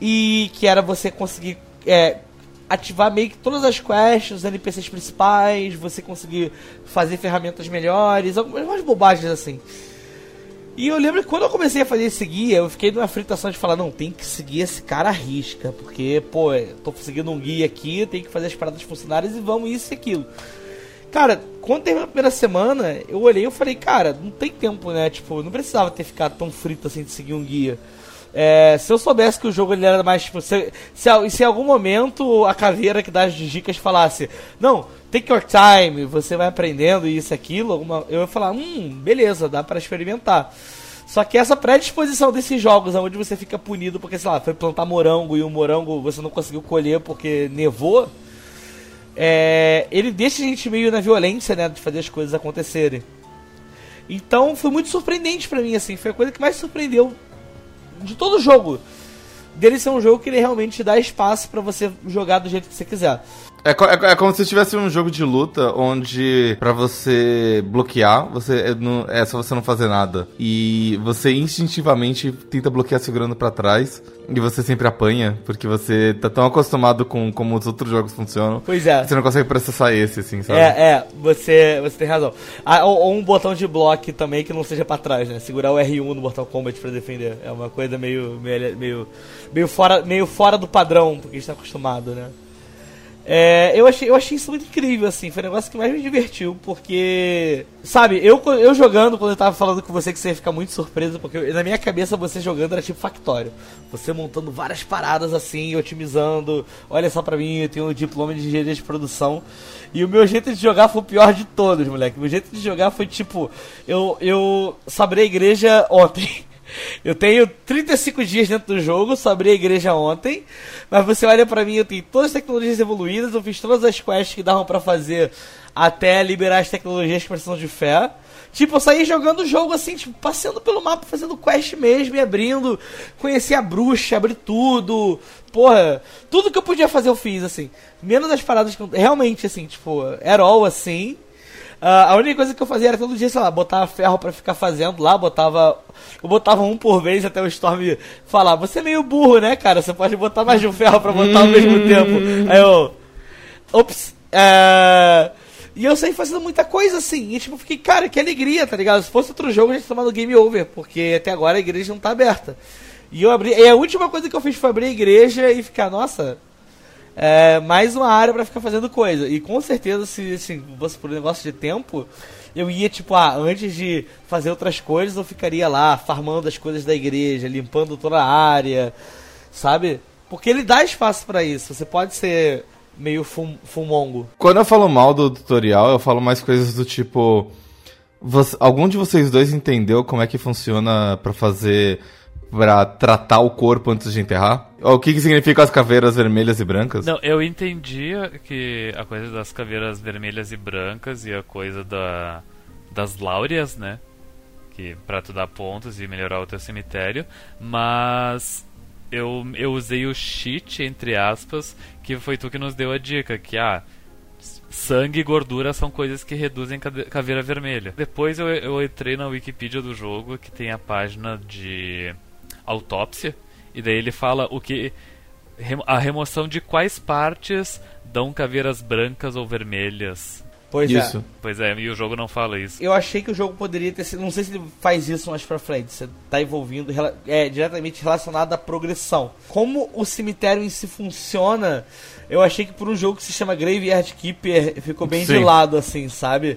E que era você conseguir é, ativar meio que todas as quests, os NPCs principais, você conseguir fazer ferramentas melhores, algumas bobagens assim. E eu lembro que quando eu comecei a fazer esse guia, eu fiquei numa fritação de falar, não, tem que seguir esse cara à risca, porque, pô, tô seguindo um guia aqui, tem que fazer as paradas funcionárias e vamos isso e aquilo. Cara, quando terminou a primeira semana, eu olhei e falei, cara, não tem tempo, né? Tipo, não precisava ter ficado tão frito assim de seguir um guia. É, se eu soubesse que o jogo ele era mais tipo. Se, se, se em algum momento a caveira que dá as dicas falasse, não, take your time, você vai aprendendo isso, aquilo, alguma, eu ia falar, hum, beleza, dá para experimentar. Só que essa predisposição desses jogos, onde você fica punido porque, sei lá, foi plantar morango e o morango você não conseguiu colher porque nevou, é, ele deixa a gente meio na violência, né, de fazer as coisas acontecerem. Então foi muito surpreendente para mim, assim, foi a coisa que mais surpreendeu de todo jogo. Dele ser um jogo que ele realmente te dá espaço para você jogar do jeito que você quiser. É, é, é, como se tivesse um jogo de luta onde para você bloquear, você é, não, é só você não fazer nada. E você instintivamente tenta bloquear segurando para trás. E você sempre apanha, porque você tá tão acostumado com como os outros jogos funcionam. Pois é. Você não consegue processar esse, assim, sabe? É, é, você, você tem razão. Ah, ou, ou, um botão de bloco também que não seja para trás, né? Segurar o R1 no Mortal Kombat para defender. É uma coisa meio, meio, meio, meio, fora, meio fora do padrão, porque a gente tá acostumado, né? É, eu, achei, eu achei isso muito incrível, assim. Foi o negócio que mais me divertiu, porque. Sabe, eu, eu jogando, quando eu tava falando com você que você ia ficar muito surpreso, porque eu, na minha cabeça você jogando era tipo factório. Você montando várias paradas assim, otimizando. Olha só pra mim, eu tenho um diploma de engenharia de produção. E o meu jeito de jogar foi o pior de todos, moleque. O meu jeito de jogar foi tipo. Eu, eu sabrei a igreja ontem. Eu tenho 35 dias dentro do jogo, só abri a igreja ontem. Mas você olha para mim, eu tenho todas as tecnologias evoluídas, eu fiz todas as quests que davam para fazer até liberar as tecnologias que precisam de fé. Tipo, eu saí jogando o jogo assim, tipo, passeando pelo mapa, fazendo quest mesmo e abrindo. Conheci a bruxa, abri tudo. Porra, tudo que eu podia fazer eu fiz, assim. Menos as paradas que eu, Realmente, assim, tipo, all assim. Uh, a única coisa que eu fazia era todo dia, sei lá, botava ferro para ficar fazendo lá, botava. Eu botava um por vez até o Storm falar, você é meio burro, né, cara? Você pode botar mais de um ferro pra botar ao mesmo tempo. Aí eu. Ops. Uh, e eu saí fazendo muita coisa assim. E tipo, fiquei, cara, que alegria, tá ligado? Se fosse outro jogo, a gente tomado game over, porque até agora a igreja não tá aberta. E eu abri. E a última coisa que eu fiz foi abrir a igreja e ficar, nossa, é, mais uma área para ficar fazendo coisa. E com certeza, se assim, fosse por um negócio de tempo, eu ia, tipo, ah, antes de fazer outras coisas, eu ficaria lá farmando as coisas da igreja, limpando toda a área, sabe? Porque ele dá espaço para isso. Você pode ser meio fum, fumongo. Quando eu falo mal do tutorial, eu falo mais coisas do tipo. Você, algum de vocês dois entendeu como é que funciona para fazer para tratar o corpo antes de enterrar? O que, que significa as caveiras vermelhas e brancas? Não, eu entendi que a coisa das caveiras vermelhas e brancas e a coisa da, das láureas, né? Que para tu dar pontos e melhorar o teu cemitério, mas eu, eu usei o cheat, entre aspas, que foi tu que nos deu a dica, que ah, sangue e gordura são coisas que reduzem caveira vermelha. Depois eu, eu entrei na Wikipedia do jogo, que tem a página de autópsia, e daí ele fala o que a remoção de quais partes dão caveiras brancas ou vermelhas. Pois Isso. é. Pois é, e o jogo não fala isso. Eu achei que o jogo poderia ter sido. Não sei se ele faz isso mais pra frente. Você tá envolvindo rela- é, diretamente relacionado à progressão. Como o cemitério em si funciona, eu achei que por um jogo que se chama Graveyard Keeper ficou bem de Sim. lado, assim, sabe?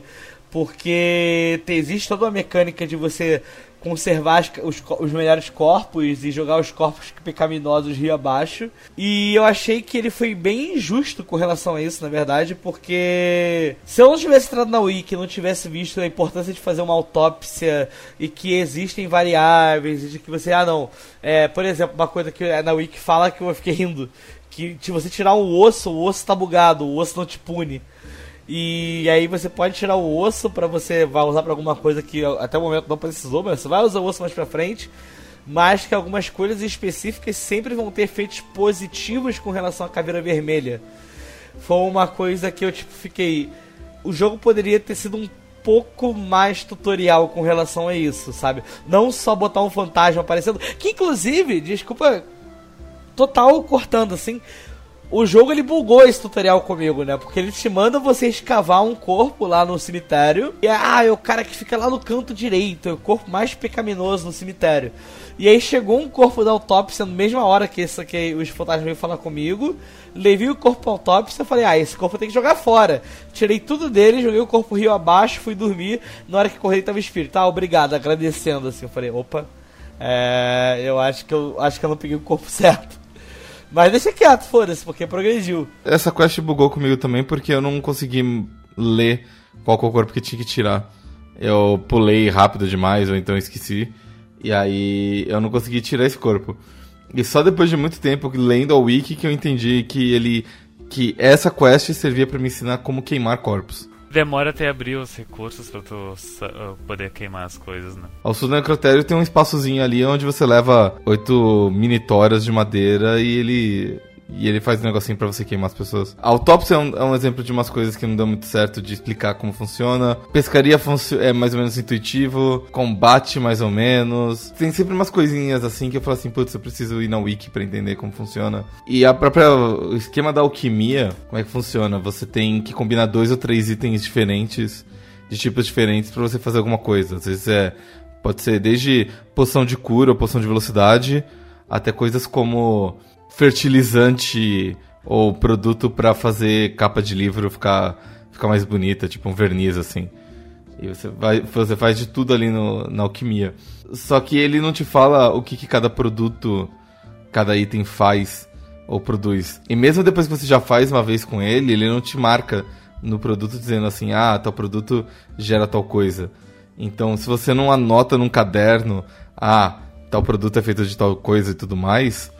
Porque te- existe toda uma mecânica de você conservar as- os, os melhores corpos e jogar os corpos pecaminosos rio abaixo. E eu achei que ele foi bem injusto com relação a isso, na verdade, porque se eu não tivesse entrado na Wiki, não tivesse visto a importância de fazer uma autópsia e que existem variáveis e de que você, ah não, é, por exemplo, uma coisa que na Wiki fala que eu fiquei rindo, que se você tirar um osso, o osso tá bugado, o osso não te pune. E aí você pode tirar o osso pra você vai usar pra alguma coisa que até o momento não precisou, mas você vai usar o osso mais pra frente. Mas que algumas coisas específicas sempre vão ter efeitos positivos com relação à caveira vermelha. Foi uma coisa que eu tipo fiquei. O jogo poderia ter sido um pouco mais tutorial com relação a isso, sabe? Não só botar um fantasma aparecendo. Que inclusive, desculpa, total cortando assim. O jogo ele bugou esse tutorial comigo, né? Porque ele te manda você escavar um corpo lá no cemitério. E ah, é o cara que fica lá no canto direito, é o corpo mais pecaminoso no cemitério. E aí chegou um corpo da autópsia na mesma hora que, esse, que os fantasmas veio falar comigo. Levei o corpo pra autópsia e falei, ah, esse corpo tem que jogar fora. Tirei tudo dele, joguei o corpo rio abaixo, fui dormir. Na hora que acordei tava espírito. Ah, obrigado, agradecendo assim. Eu falei, opa, é, eu acho que eu acho que eu não peguei o corpo certo. Mas deixa quieto, foda-se, porque progrediu. Essa quest bugou comigo também porque eu não consegui ler qual que é o corpo que tinha que tirar. Eu pulei rápido demais, ou então esqueci. E aí eu não consegui tirar esse corpo. E só depois de muito tempo lendo a wiki que eu entendi que ele. que essa quest servia pra me ensinar como queimar corpos. Demora até abrir os recursos pra tu uh, poder queimar as coisas, né? Ao sul do necrotério tem um espaçozinho ali onde você leva oito mini toras de madeira e ele. E ele faz um negocinho pra você queimar as pessoas. A autópsia é um, é um exemplo de umas coisas que não deu muito certo de explicar como funciona. Pescaria é mais ou menos intuitivo. Combate mais ou menos. Tem sempre umas coisinhas assim que eu falo assim, putz, eu preciso ir na wiki pra entender como funciona. E a própria. Esquema da alquimia, como é que funciona? Você tem que combinar dois ou três itens diferentes de tipos diferentes pra você fazer alguma coisa. Às vezes é pode ser desde poção de cura ou poção de velocidade até coisas como fertilizante ou produto pra fazer capa de livro ficar ficar mais bonita, tipo um verniz assim. E você vai você faz de tudo ali no, na alquimia. Só que ele não te fala o que, que cada produto, cada item faz ou produz. E mesmo depois que você já faz uma vez com ele, ele não te marca no produto dizendo assim, ah, tal produto gera tal coisa. Então, se você não anota num caderno, ah, tal produto é feito de tal coisa e tudo mais,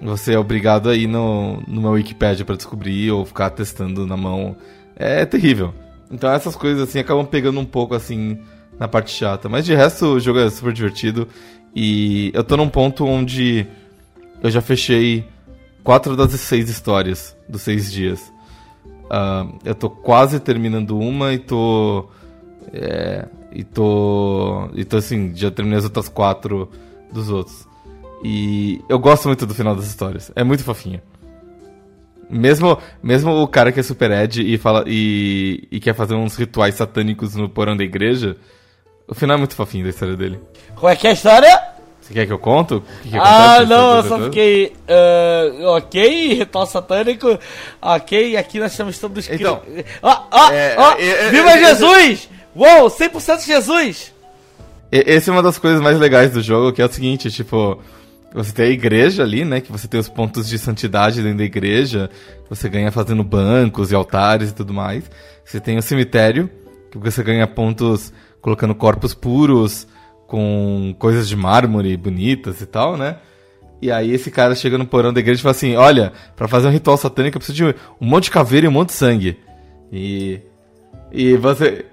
você é obrigado a ir no, numa Wikipedia para descobrir ou ficar testando na mão. É terrível. Então essas coisas assim acabam pegando um pouco assim na parte chata. Mas de resto o jogo é super divertido. E eu tô num ponto onde eu já fechei quatro das seis histórias dos seis dias. Ah, eu tô quase terminando uma e tô. É, e tô. E tô assim, já terminei as outras quatro dos outros. E eu gosto muito do final das histórias. É muito fofinho. Mesmo, mesmo o cara que é super Ed e, fala, e, e quer fazer uns rituais satânicos no porão da igreja, o final é muito fofinho da história dele. Como é que é a história? Você quer que eu conto? Que que Ah, não, eu só fiquei. ah, ok, ritual satânico. Ok, aqui nós estamos todos. Então, Ó, ó, é, ó! é, é, Viva é, é, Jesus! Uou, 100% Jesus! Essa é uma das coisas mais legais do jogo, que é o seguinte, tipo, você tem a igreja ali, né, que você tem os pontos de santidade dentro da igreja, você ganha fazendo bancos e altares e tudo mais. Você tem o cemitério, que você ganha pontos colocando corpos puros, com coisas de mármore bonitas e tal, né? E aí esse cara chega no porão da igreja e fala assim, olha, pra fazer um ritual satânico eu preciso de um monte de caveira e um monte de sangue. E... E você...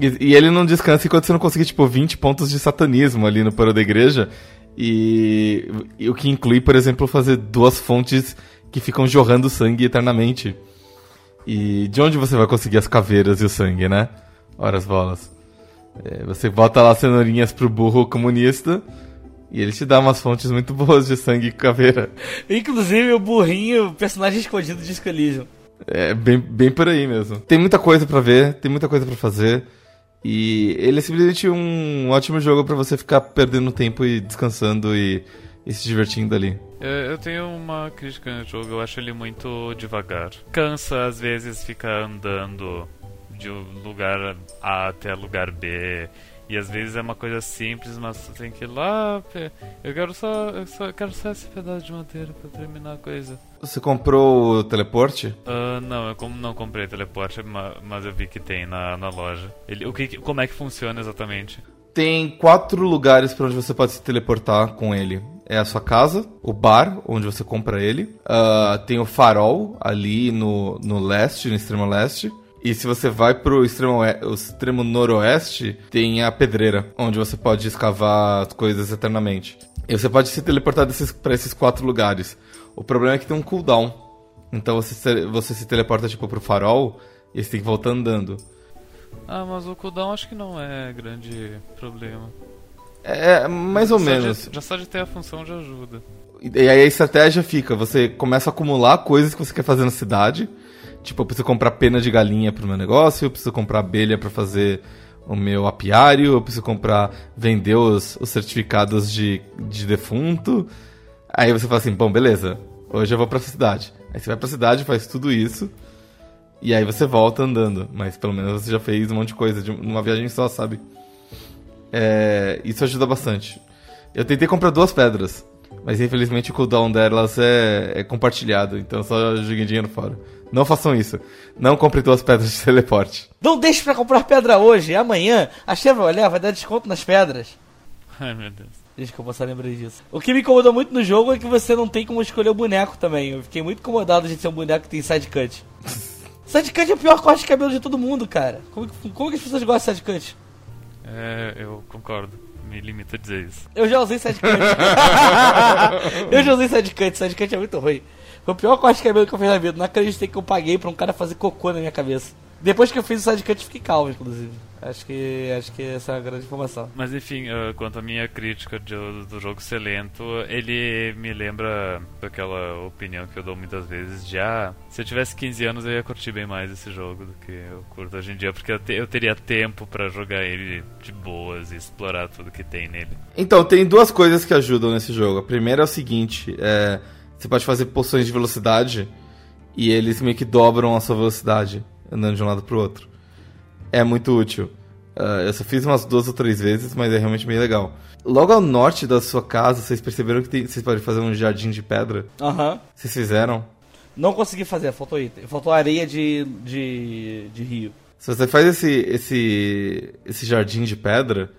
E, e ele não descansa enquanto você não conseguir, tipo, 20 pontos de satanismo ali no porão da igreja. E, e o que inclui, por exemplo, fazer duas fontes que ficam jorrando sangue eternamente. E de onde você vai conseguir as caveiras e o sangue, né? Ora as bolas. É, você bota lá cenourinhas pro burro comunista e ele te dá umas fontes muito boas de sangue e caveira. Inclusive o burrinho, personagem escondido de Scaligio. É bem, bem por aí mesmo. Tem muita coisa pra ver, tem muita coisa pra fazer. E ele é simplesmente um ótimo jogo pra você ficar perdendo tempo e descansando e, e se divertindo ali. Eu, tenho uma crítica no jogo, eu acho ele muito devagar. Cansa, às vezes, ficar andando de lugar A até lugar B. E às vezes é uma coisa simples, mas tu tem que ir lá. Eu quero só. Eu só quero só esse pedaço de madeira pra terminar a coisa. Você comprou o teleporte? Ah, não, eu como não comprei teleporte, ma- mas eu vi que tem na, na loja. Ele, o que, como é que funciona exatamente? Tem quatro lugares pra onde você pode se teleportar com ele. É a sua casa, o bar, onde você compra ele. ah, tem o farol, ali no, no leste, no extremo leste. E se você vai pro extremo, o extremo noroeste, tem a pedreira, onde você pode escavar as coisas eternamente. E você pode se teleportar desses, pra esses quatro lugares. O problema é que tem um cooldown. Então você, se- você se teleporta tipo pro farol e você tem que voltar andando. Ah, mas o cooldown acho que não é grande problema. É, mais ou Só menos. de- já só de ter a função já ajuda. E aí a estratégia fica, você começa a acumular coisas que você quer fazer na cidade. Tipo, eu preciso comprar pena de galinha pro meu negócio, eu preciso comprar abelha pra fazer o meu apiário, eu preciso comprar, vender os, os certificados de, de defunto. Aí você fala assim, bom, beleza, hoje eu vou pra cidade. Aí você vai pra cidade, faz tudo isso, e aí você volta andando. Mas pelo menos você já fez um monte de coisa de uma viagem só, sabe? É, isso ajuda bastante. Eu tentei comprar duas pedras, mas infelizmente o cooldown delas é, é compartilhado, então só joguei dinheiro fora. Não façam isso. Não compre duas pedras de teleporte. Não deixe pra comprar pedra hoje, amanhã. A Cheia vai olhar, vai dar desconto nas pedras. Ai meu Deus. Desculpa, só lembrei disso. O que me incomodou muito no jogo é que você não tem como escolher o boneco também. Eu fiquei muito incomodado de ser um boneco que tem sidecut. sidecut é o pior corte de cabelo de todo mundo, cara. Como, que- como que as pessoas gostam de sidecut? É, eu concordo. Me limito a dizer isso. Eu já usei sidecut. eu já usei sidecut. Sidecut é muito ruim. Foi o pior corte de cabelo que eu fiz na vida. Não acreditei que eu paguei pra um cara fazer cocô na minha cabeça. Depois que eu fiz o sidecut, eu fiquei calmo, inclusive. Acho que, acho que essa é uma grande informação. Mas enfim, ah, quanto à minha crítica de- do jogo ser lento, ele me lembra daquela opinião que eu dou muitas vezes de ah, se eu tivesse 15 anos eu ia curtir bem mais esse jogo do que eu curto hoje em dia, porque eu, te- eu teria tempo pra jogar ele de boas e explorar tudo que tem nele. Então, tem duas coisas que ajudam nesse jogo. A primeira é o seguinte: é, você pode fazer poções de velocidade e eles meio que dobram a sua velocidade andando de um lado pro outro. É muito útil. Ah, eu só fiz umas duas ou três vezes, mas é realmente bem legal. Logo ao norte da sua casa, vocês perceberam que tem- vocês podem fazer um jardim de pedra? Aham. Vocês fizeram? Não consegui fazer, faltou item. Faltou areia de, de, de rio. Se você faz esse, esse, esse jardim de pedra,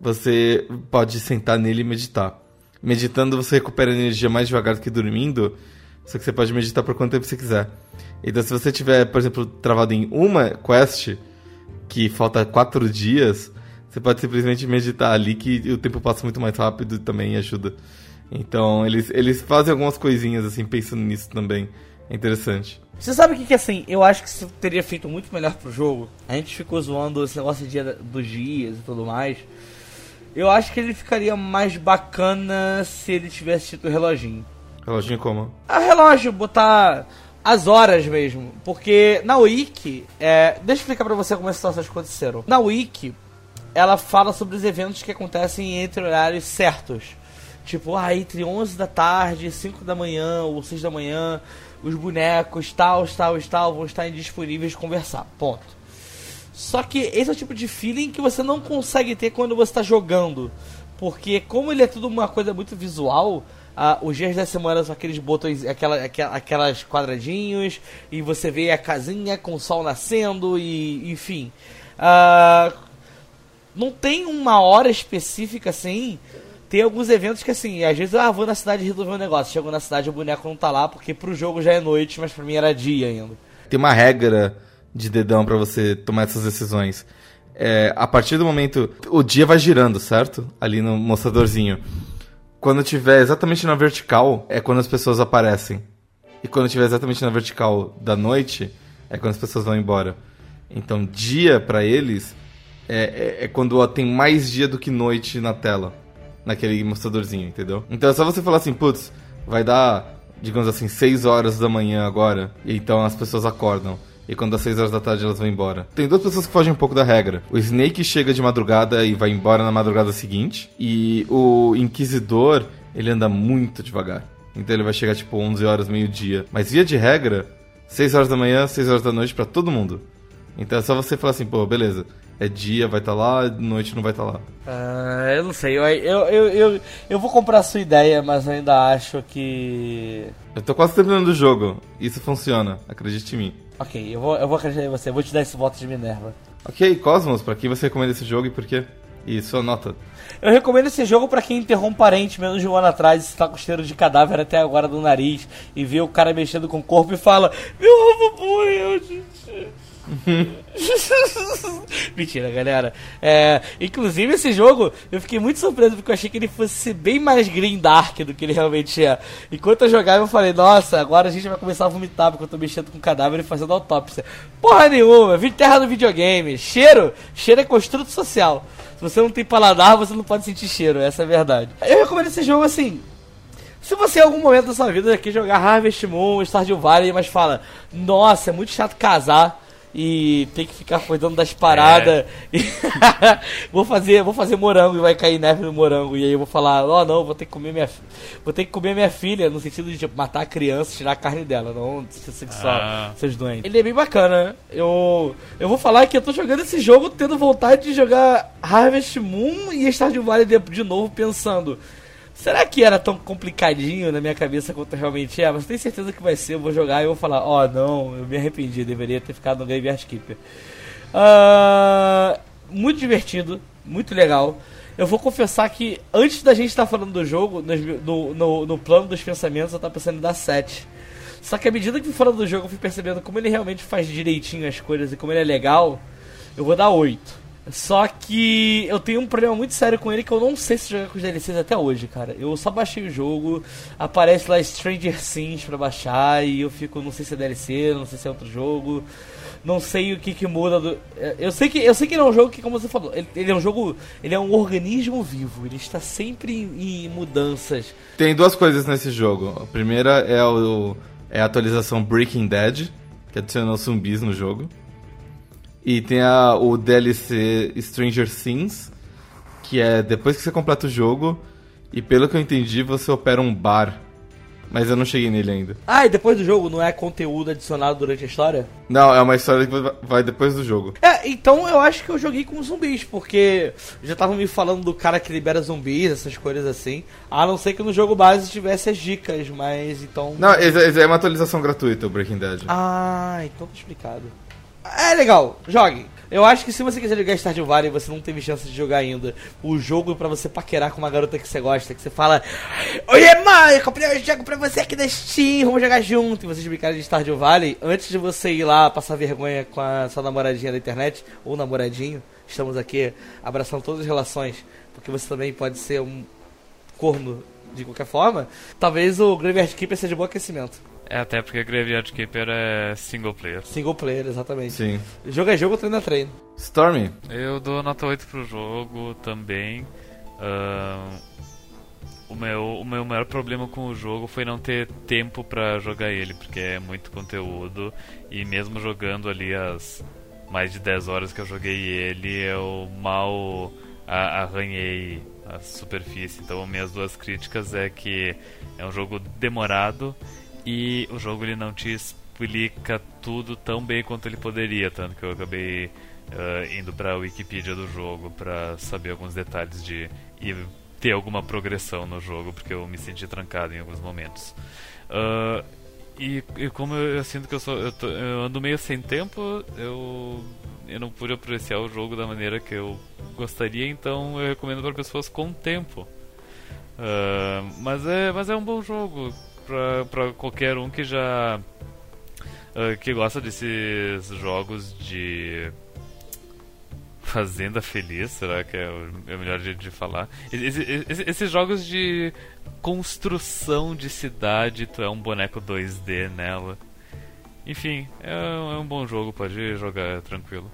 você pode sentar nele e meditar. Meditando, você recupera energia mais devagar do que dormindo, só que você pode meditar por quanto tempo você quiser. Então, se você tiver, por exemplo, travado em uma quest, que falta quatro dias, você pode simplesmente meditar ali, que o tempo passa muito mais rápido e também ajuda. Então, eles, eles fazem algumas coisinhas, assim, pensando nisso também. É interessante. Você sabe o que, que assim, eu acho que isso teria feito muito melhor pro jogo. A gente ficou zoando esse negócio de dos dias e tudo mais. Eu acho que ele ficaria mais bacana se ele tivesse tido o reloginho. Reloginho como? A relógio, botar as horas mesmo. Porque na Wiki, é, deixa eu explicar pra você como as situações aconteceram. Na Wiki, ela fala sobre os eventos que acontecem entre horários certos. Tipo, ah, entre 11 da tarde, 5 da manhã ou 6 da manhã, os bonecos tal, tal tal vão estar indisponíveis de conversar. Ponto. Só que esse é o tipo de feeling que você não consegue ter quando você está jogando. Porque como ele é tudo uma coisa muito visual, ah, os dias da semana são aqueles botões, aquela, aquela- aquelas quadradinhos, e você vê a casinha com o sol nascendo, e enfim. Ah, não tem uma hora específica assim. Tem alguns eventos que assim, às vezes, ah, vou na cidade resolver um negócio. Chego na cidade, o boneco não tá lá, porque pro jogo já é noite, mas pra mim era dia ainda. tem uma regra de dedão pra você tomar essas decisões. É, a partir do momento. O dia vai girando, certo? Ali no mostradorzinho. Quando tiver exatamente na vertical, é quando as pessoas aparecem. E quando tiver exatamente na vertical da noite, é quando as pessoas vão embora. Então, dia pra eles é, é, é quando tem mais dia do que noite na tela. Naquele mostradorzinho, entendeu? Então é só você falar assim, putz, vai dar digamos assim, 6 horas da manhã agora, e então as pessoas acordam. E quando às 6 horas da tarde elas vão embora. Tem duas pessoas que fogem um pouco da regra. O Snake chega de madrugada e vai embora na madrugada seguinte. E o Inquisidor, ele anda muito devagar. Então ele vai chegar tipo 11 horas, meio-dia. Mas via de regra, 6 horas da manhã, 6 horas da noite para todo mundo. Então é só você falar assim, pô, beleza. É dia, vai estar tá lá, noite não vai estar tá lá. Uh, eu não sei, eu, eu, eu, eu, eu vou comprar a sua ideia, mas eu ainda acho que. Eu tô quase terminando o jogo. Isso funciona, acredite em mim. Ok, eu vou, eu vou acreditar em você, eu vou te dar esse voto de Minerva. Ok, Cosmos, pra quem você recomenda esse jogo e por quê? E sua nota? Eu recomendo esse jogo para quem interrompe um parente menos de um ano atrás e está com cheiro de cadáver até agora do nariz e vê o cara mexendo com o corpo e fala: Meu avô morreu, gente. Mentira, galera. É, inclusive, esse jogo eu fiquei muito surpreso porque eu achei que ele fosse bem mais Green Dark do que ele realmente é. Enquanto eu jogava, eu falei: Nossa, agora a gente vai começar a vomitar porque eu tô mexendo com cadáver e fazendo autópsia. Porra nenhuma, terra no videogame. Cheiro, cheiro é construto social. Se você não tem paladar, você não pode sentir cheiro, essa é a verdade. Eu recomendo esse jogo assim. Se você em algum momento da sua vida quer jogar Harvest Moon, Stardew Valley, mas fala, nossa, é muito chato casar e tem que ficar cuidando das paradas. É. vou fazer, vou fazer morango e vai cair neve no morango e aí eu vou falar, ó, oh, não, vou ter que comer minha vou ter que comer minha filha no sentido de tipo, matar a criança, tirar a carne dela, não sexual, ah. seus doentes. Ele é bem bacana. Eu eu vou falar que eu tô jogando esse jogo tendo vontade de jogar Harvest Moon e Stardew Valley de novo pensando Será que era tão complicadinho na minha cabeça quanto realmente é? Mas tenho certeza que vai ser. Eu vou jogar e vou falar: Ó, oh, não, eu me arrependi, deveria ter ficado no Graveyard Keeper. Uh, muito divertido, muito legal. Eu vou confessar que antes da gente estar tá falando do jogo, no, no, no, plano dos pensamentos, eu estava pensando em dar 7. Só que à medida que fui falando do jogo, eu fui percebendo como ele realmente faz direitinho as coisas e como ele é legal, eu vou dar 8. Só que eu tenho um problema muito sério com ele que eu não sei se jogar com os DLCs até hoje, cara. Eu só baixei o jogo, aparece lá Stranger Things pra baixar e eu fico, não sei se é DLC, não sei se é outro jogo. Não sei o que que muda do... É, eu sei que eu sei que ele é um jogo que, como você falou, ele, ele é um jogo, ele é um organismo vivo, ele está sempre em, em mudanças. Tem duas coisas nesse jogo. A primeira é o é a atualização Breaking Dead, que adicionou zumbis no jogo. E tem a, o DLC Stranger Things, que é depois que você completa o jogo, e pelo que eu entendi, você opera um bar. Mas eu não cheguei nele ainda. Ah, e depois do jogo não é conteúdo adicionado durante a história? Não, é uma história que vai depois do jogo. É, então eu acho que eu joguei com zumbis, porque já estavam me falando do cara que libera zumbis, essas coisas assim. A não ser que no jogo base tivesse as dicas, mas então. Não, é uma atualização gratuita o Breaking Dead. Ah, então tá explicado. É legal, jogue. Eu acho que se você quiser jogar Stardew Valley e você não teve chance de jogar ainda, o jogo é pra você paquerar com uma garota que você gosta, que você fala Oi, mãe, eu comprei um jogo pra você aqui da Steam, vamos jogar junto. E vocês brincarem de Stardew Valley, antes de você ir lá passar vergonha com a sua namoradinha da internet, ou namoradinho, estamos aqui abraçando todas as relações, porque você também pode ser um corno de qualquer forma, talvez o Graveyard Keeper seja de bom aquecimento. É, até porque Graveyard Keeper é single player. Single player, exatamente. Sim. Jogo é jogo, treino é treino. Stormy? Eu dou nota 8 pro jogo também. Uh, o, meu, o meu maior problema com o jogo foi não ter tempo para jogar ele, porque é muito conteúdo. E mesmo jogando ali as mais de 10 horas que eu joguei ele, eu mal arranhei a superfície. Então, minhas duas críticas é que é um jogo demorado e o jogo ele não te explica tudo tão bem quanto ele poderia, tanto que eu acabei uh, indo para a Wikipedia do jogo para saber alguns detalhes de e ter alguma progressão no jogo, porque eu me senti trancado em alguns momentos. Uh, e, e, como eu, eu, sinto que eu, sou, eu, tô, eu, ando meio sem tempo, eu, eu não pude apreciar o jogo da maneira que eu gostaria, então eu recomendo para pessoas com tempo. Uh, mas, é, mas é um bom jogo para qualquer um que já uh, que gosta desses jogos de Fazenda Feliz, será que é o, é o melhor jeito de falar? Esses, jogos de construção de cidade, tu é um boneco 2D nela. Enfim, é, é um bom jogo, pode jogar tranquilo.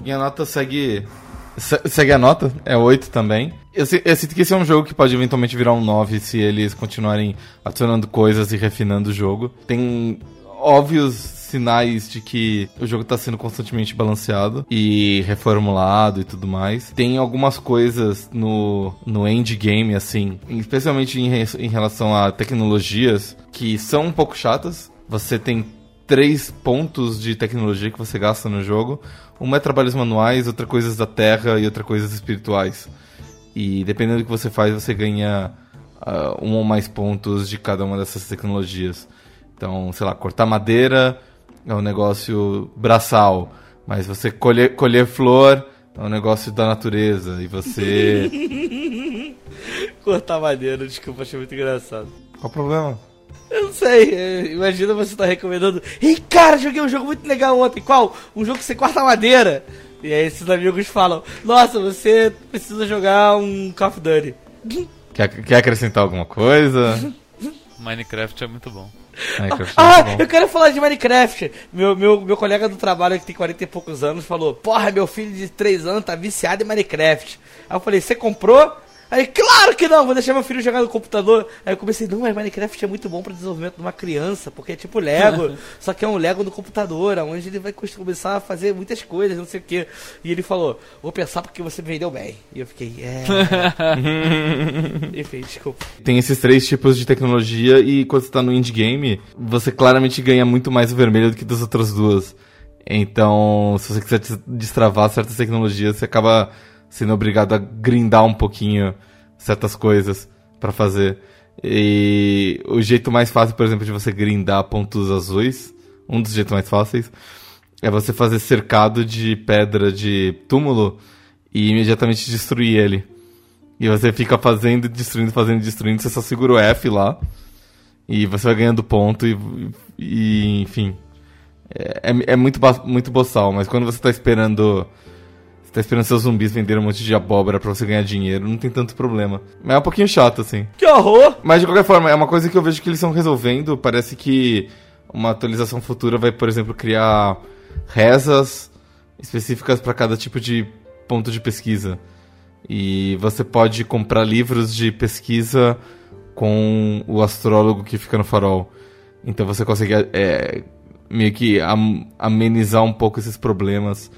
Minha nota segue Se- Segue a nota, é 8 também. Eu, eu sinto que esse é um jogo que pode eventualmente virar um 9 se eles continuarem adicionando coisas e refinando o jogo. Tem óbvios sinais de que o jogo tá sendo constantemente balanceado e reformulado e tudo mais. Tem algumas coisas no, no endgame, assim, especialmente em, em relação a tecnologias, que são um pouco chatas. Você tem três pontos de tecnologia que você gasta no jogo. Uma é trabalhos manuais, outra coisas da terra e outra coisas espirituais. E dependendo do que você faz, você ganha ah, um ou mais pontos de cada uma dessas tecnologias. Então, sei lá, cortar madeira é um negócio braçal. Mas você colher, colher flor é um negócio da natureza. E você. Cortar madeira, desculpa, achei muito engraçado. Qual o problema? Eu não sei, imagina você tá recomendando. Ei, cara, joguei um jogo muito legal ontem. Qual? Um jogo que você corta madeira. E aí esses amigos falam: Nossa, você precisa jogar um Call of Duty. Quer, quer acrescentar alguma coisa? Minecraft é muito bom. Minecraft é Ah, muito bom. eu quero falar de Minecraft. Meu, meu, meu colega do trabalho que tem 40 e poucos anos falou: Porra, meu filho de 3 anos tá viciado em Minecraft. Aí eu falei: Você comprou? Aí, claro que não, vou deixar meu filho jogar no computador. Aí eu comecei, não, mas Minecraft é muito bom para desenvolvimento de uma criança, porque é tipo Lego, só que é um Lego no computador, onde ele vai começar a fazer muitas coisas, não sei o que. E ele falou, vou pensar porque você me vendeu bem. E eu fiquei, é. Enfim, desculpa. Tem esses três tipos de tecnologia e quando você tá no endgame, você claramente ganha muito mais o vermelho do que das outras duas. Então, se você quiser des- destravar certas tecnologias, você acaba sendo obrigado a grindar um pouquinho certas coisas pra fazer. E o jeito mais fácil, por exemplo, de você grindar pontos azuis, um dos jeitos mais fáceis, é você fazer cercado de pedra de túmulo e imediatamente destruir ele. E você fica fazendo, destruindo, fazendo, destruindo, você só segura o F lá. E você vai ganhando ponto e, e enfim. É, é- é muito, muito boçal, mas quando você tá esperando. Você tá esperando seus zumbis venderem um monte de abóbora pra você ganhar dinheiro, não tem tanto problema. Mas é um pouquinho chato, assim. Que horror! Mas de qualquer forma, é uma coisa que eu vejo que eles estão resolvendo. Parece que uma atualização futura vai, por exemplo, criar rezas específicas para cada tipo de ponto de pesquisa. E você pode comprar livros de pesquisa com o astrólogo que fica no farol. Então você consegue é, meio que am- amenizar um pouco esses problemas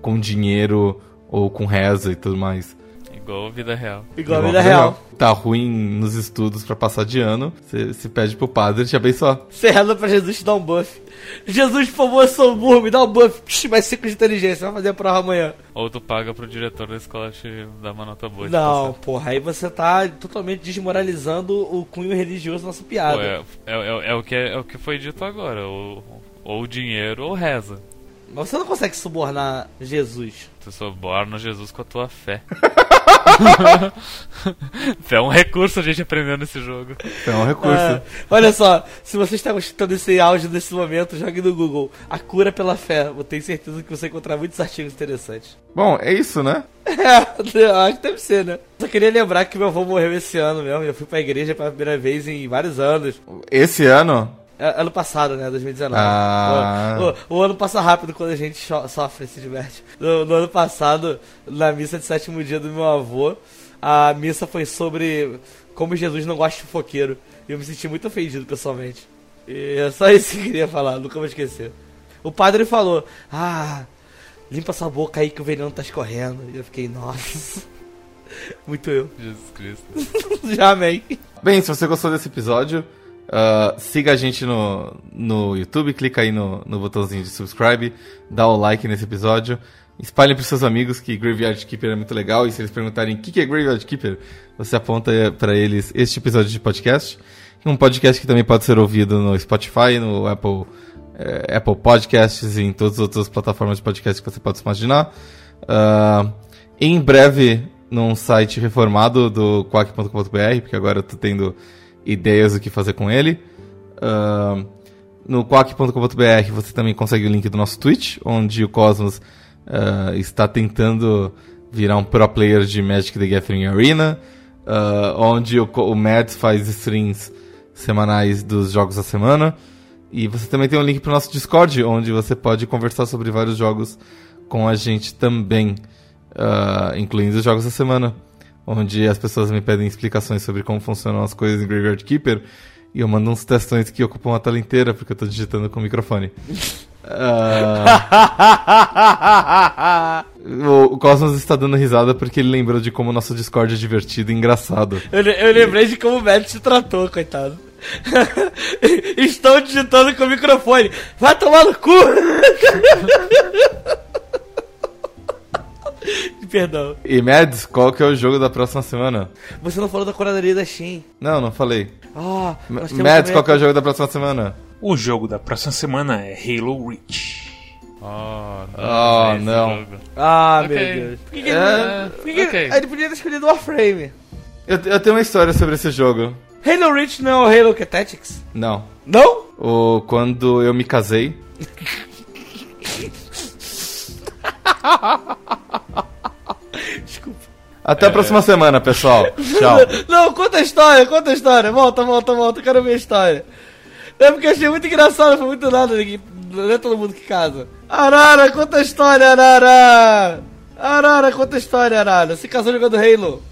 com dinheiro ou com reza e tudo mais. Igual vida real. Igual a vida real. Tá ruim nos estudos pra passar de ano, você se pede pro padre te abençoar. Você reza pra Jesus te dar um buff. Jesus, por favor, eu sou burro, me dá um buff. Psh, mais 5 de inteligência, vai fazer a prova amanhã. Ou tu paga pro diretor da escola te dar uma nota boa. de Não, porra, aí você tá totalmente desmoralizando o cunho religioso da nossa piada. Pô, é, é, é- é o que, é o que foi dito agora. Ou, ou dinheiro ou reza. Mas você não consegue subornar Jesus. Tu suborna Jesus com a tua fé. é um recurso a gente aprendendo nesse jogo. É um recurso. Ah, olha só, se você está gostando desse áudio nesse momento, jogue no Google A Cura pela Fé. Eu tenho certeza que você vai encontrar muitos artigos interessantes. Bom, é isso, né? É, eu acho que deve ser, né? Só queria lembrar que meu avô morreu esse ano mesmo. Eu fui pra igreja pela primeira vez em vários anos. Esse ano, Ano passado, né? 2019. Ah. O, o- o ano passa rápido quando a gente sofre e se diverte. No, no ano passado, na missa de sétimo dia do meu avô, a missa foi sobre como Jesus não gosta de fofoqueiro. E eu me senti muito ofendido pessoalmente. E é só isso que eu queria falar, nunca vou esquecer. O padre falou: Ah, limpa sua boca aí que o veneno tá escorrendo. E eu fiquei, nossa. Muito eu. Jesus Cristo. Já amém. Bem, se você gostou desse episódio, ah, siga a gente no, no YouTube, clica aí no, no botãozinho de subscribe, dá o like nesse episódio, espalhe para seus amigos que Graveyard Keeper é muito legal e se eles perguntarem o que que é Graveyard Keeper, você aponta para eles este episódio de podcast. Um podcast que também pode ser ouvido no Spotify, no Apple, eh, Apple Podcasts e em todas as outras plataformas de podcast que você pode imaginar. Ah, em breve, num site reformado do quack.com.br, porque agora eu tô tendo ideias do que fazer com ele. Ah, no quack.com.br você também consegue o link do nosso Twitch, onde o Cosmos ah, está tentando virar um pro player de Magic the Gathering Arena, ah, onde o, o Mads faz streams semanais dos jogos da semana. E você também tem um link para o nosso Discord, onde você pode conversar sobre vários jogos com a gente também. ah, incluindo os jogos da semana, onde as pessoas me pedem explicações sobre como funcionam as coisas em Graveyard Keeper e eu mando uns textões que ocupam a tela inteira porque eu tô digitando com o microfone. Ah, o, Cosmos está dando risada porque ele lembrou de como o nosso Discord é divertido e engraçado. Eu, eu lembrei de como o Matt se tratou, coitado. Estou digitando com o microfone. Vai tomar no cu! Perdão. E Mads, qual que é o jogo da próxima semana? Você não falou da curadoria da Shin. Não, não falei. Ah, Mads, também qual que é o jogo da próxima semana? O jogo da próxima semana é Halo Reach. Oh, Oh, esse não. jogo. Ah, Ok. meu Deus. Por que, que É, ele, por que que- ok. Ele podia ter escolhido Warframe. Eu, eu tenho uma história sobre esse jogo. Halo Reach não é o Halo Tactics? Não. Não? O, quando eu me casei, Desculpa. Até a próxima semana, pessoal. Tchau. Não, conta a história, conta a história. Volta, volta, volta. Eu quero ver a história. É porque eu achei muito engraçado, foi muito nada. Ninguém, não é todo mundo que casa. Arara, conta a história, Arara. Arara, conta a história, Arara. Se casou jogando Halo.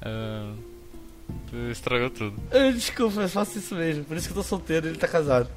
Ah, tu estragou tudo. Desculpa, eu faço isso mesmo. Por isso que eu tô solteiro ele tá casado.